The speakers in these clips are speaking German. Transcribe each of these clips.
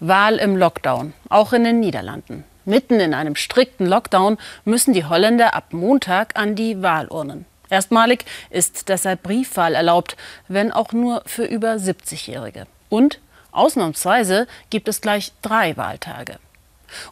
Wahl im Lockdown, auch in den Niederlanden. Mitten in einem strikten Lockdown müssen die Holländer ab Montag an die Wahlurnen. Erstmalig ist deshalb Briefwahl erlaubt, wenn auch nur für über 70-Jährige. Und ausnahmsweise gibt es gleich drei Wahltage.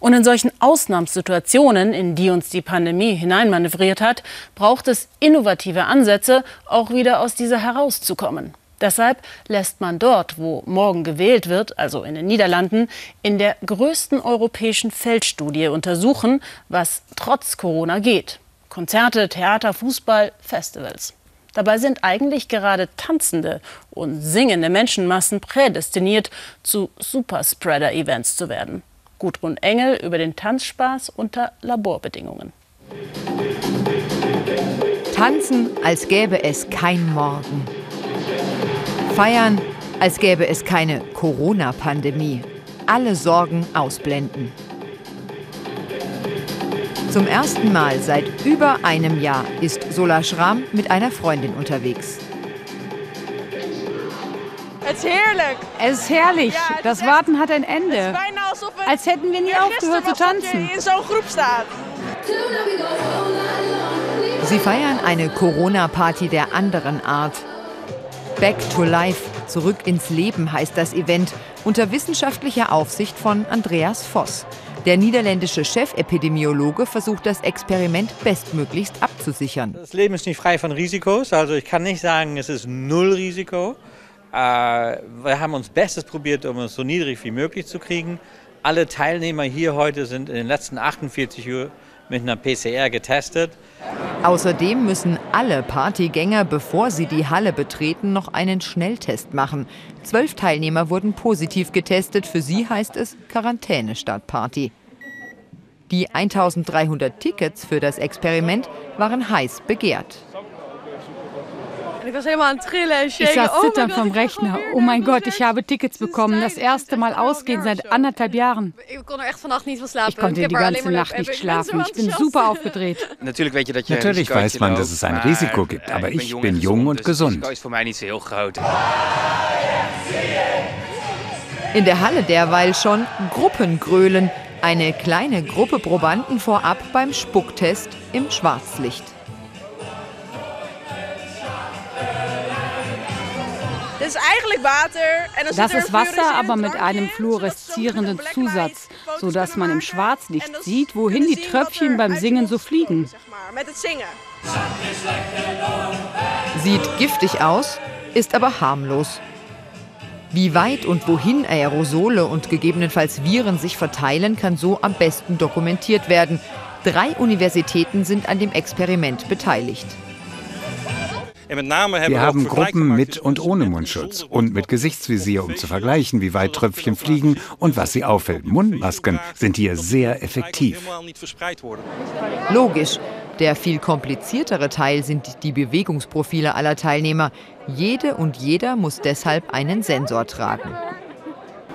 Und in solchen Ausnahmssituationen, in die uns die Pandemie hineinmanövriert hat, braucht es innovative Ansätze, auch wieder aus dieser herauszukommen. Deshalb lässt man dort, wo morgen gewählt wird, also in den Niederlanden, in der größten europäischen Feldstudie untersuchen, was trotz Corona geht. Konzerte, Theater, Fußball, Festivals. Dabei sind eigentlich gerade tanzende und singende Menschenmassen prädestiniert, zu Superspreader-Events zu werden. Gudrun Engel über den Tanzspaß unter Laborbedingungen. Tanzen, als gäbe es kein Morgen. Feiern, als gäbe es keine Corona-Pandemie. Alle Sorgen ausblenden. Zum ersten Mal seit über einem Jahr ist Sola Schramm mit einer Freundin unterwegs. Es ist herrlich. Es ist herrlich. Das Warten hat ein Ende. Als hätten wir nie aufgehört zu tanzen. Sie feiern eine Corona-Party der anderen Art. Back to Life, zurück ins Leben heißt das Event, unter wissenschaftlicher Aufsicht von Andreas Voss. Der niederländische Chefepidemiologe versucht das Experiment bestmöglichst abzusichern. Das Leben ist nicht frei von Risikos, also ich kann nicht sagen, es ist null Risiko. Äh, wir haben uns Bestes probiert, um es so niedrig wie möglich zu kriegen. Alle Teilnehmer hier heute sind in den letzten 48 Uhr mit einer PCR getestet. Außerdem müssen alle Partygänger, bevor sie die Halle betreten, noch einen Schnelltest machen. Zwölf Teilnehmer wurden positiv getestet. Für sie heißt es Quarantäne statt Party. Die 1300 Tickets für das Experiment waren heiß begehrt. Was helemaal aan het trillen en Ich saß Oh mein zitternd Gott, vom Rechner. Oh mein Gott, ich habe Tickets bekommen. Das erste Mal ausgehen seit anderthalb Jahren. Ich konnte die ganze Nacht nicht schlafen. Ich bin super aufgedreht. Natürlich weiß man, dass es ein Risiko gibt, aber ich bin jung und gesund. In der Halle derweil schon Gruppengrölen. Eine kleine Gruppe Probanden vorab beim Spucktest im Schwarzlicht. Dit is eigenlijk water. Das ist Wasser, aber mit einem fluoreszierenden Zusatz, sodass man im. Schwarzlicht sieht, wohin die Tröpfchen beim Singen so fliegen. Sieht giftig aus, ist aber harmlos. Wie weit und wohin Aerosole und gegebenenfalls Viren sich verteilen, kann so am besten dokumentiert werden. Drei Universitäten sind an dem Experiment beteiligt. Wir haben Gruppen mit und ohne Mundschutz und mit Gesichtsvisier, um zu vergleichen, wie weit Tröpfchen fliegen und was sie auffällt. Mundmasken sind hier sehr effektiv. Logisch. Der viel kompliziertere Teil sind die Bewegungsprofile aller Teilnehmer. Jede und jeder muss deshalb einen Sensor tragen.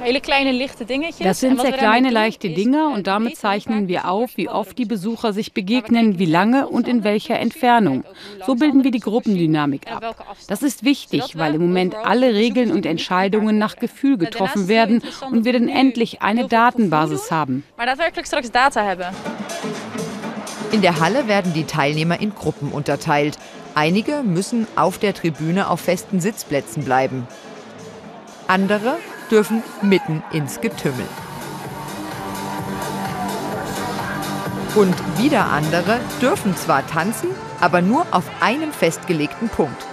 Hele kleine lichte dingetjes. Das sind sehr kleine, leichte Dinger eh, und damit zeichnen wir auf, wie oft die. Besucher sich begegnen, wie lange und in welcher Entfernung. So bilden wir die Gruppendynamik ab. Das ist wichtig, weil im Moment alle Regeln und Entscheidungen nach Gefühl getroffen werden und wir dann endlich eine Datenbasis haben. Maar daadwerkelijk straks data hebben. In der Halle werden die Teilnehmer in Gruppen unterteilt. Einige müssen auf der Tribüne auf festen Sitzplätzen bleiben. Andere dürfen mitten ins Getümmel. Und wieder andere dürfen zwar tanzen, aber nur auf einem festgelegten Punkt.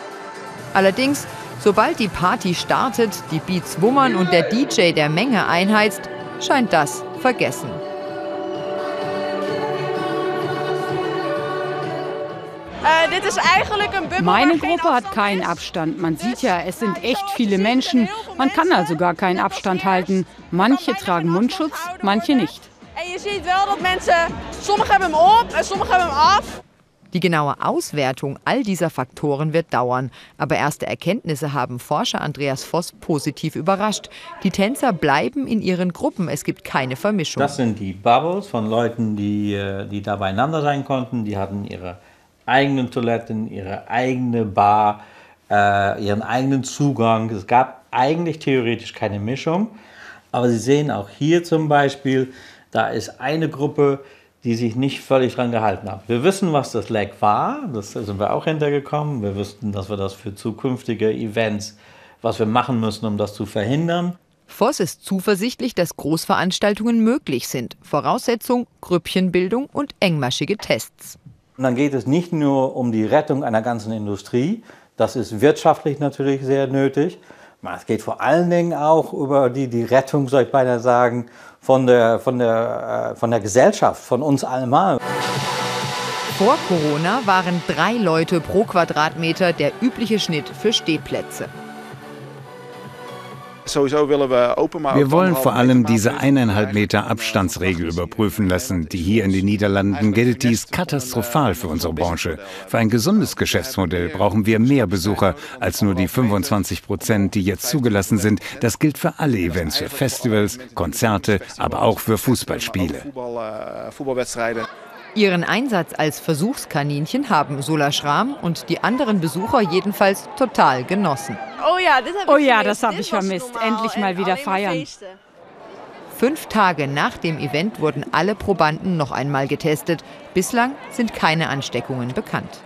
Allerdings, sobald die Party startet, die Beats wummern und der DJ der Menge einheizt, scheint das vergessen. Dit is eigenlijk een bubbel Meine Gruppe hat keinen. Abstand. Man sieht ja, es sind echt viele Menschen. Man kann also gar keinen Abstand halten. Manche tragen Mundschutz, manche nicht. Die genaue Auswertung all dieser Faktoren wird dauern. Aber erste Erkenntnisse haben Forscher Andreas Voss positiv überrascht. Die Tänzer bleiben in ihren Gruppen. Es gibt keine Vermischung. Das sind die Bubbles von Leuten, die, äh, die da beieinander sein konnten. Die hatten ihre eigenen Toiletten, ihre eigene Bar, äh, ihren eigenen Zugang. Es gab eigentlich theoretisch keine Mischung. Aber Sie sehen auch hier zum Beispiel, da ist eine Gruppe, die sich nicht völlig dran gehalten hat. Wir wissen, was das Leck war, das sind wir auch hintergekommen. Wir wussten, dass wir das für zukünftige Events, was wir machen müssen, um das zu verhindern. Voss ist zuversichtlich, dass Großveranstaltungen möglich sind. Voraussetzung Grüppchenbildung und engmaschige Tests. Und dann geht es nicht nur um die Rettung einer ganzen Industrie, das ist wirtschaftlich natürlich sehr nötig. Es geht vor allen Dingen auch über die, die Rettung, soll ich beinahe sagen, von der, von, der, äh, von der Gesellschaft, von uns allemal. Vor Corona waren drei Leute pro Quadratmeter der übliche Schnitt für Stehplätze. Wir wollen vor allem diese eineinhalb Meter Abstandsregel überprüfen lassen, die hier in den Niederlanden gilt. Die ist katastrophal für unsere Branche. Für ein gesundes Geschäftsmodell brauchen wir mehr Besucher als nur die 25 Prozent, die jetzt zugelassen sind. Das gilt für alle Events, für Festivals, Konzerte, aber auch für Fußballspiele. Ihren Einsatz als Versuchskaninchen haben Sola Schram und die anderen Besucher jedenfalls total genossen. Oh ja, das habe oh ja, das hab ich vermisst. Endlich mal wieder feiern. Fünf Tage nach dem Event wurden alle Probanden noch einmal getestet. Bislang sind keine Ansteckungen bekannt.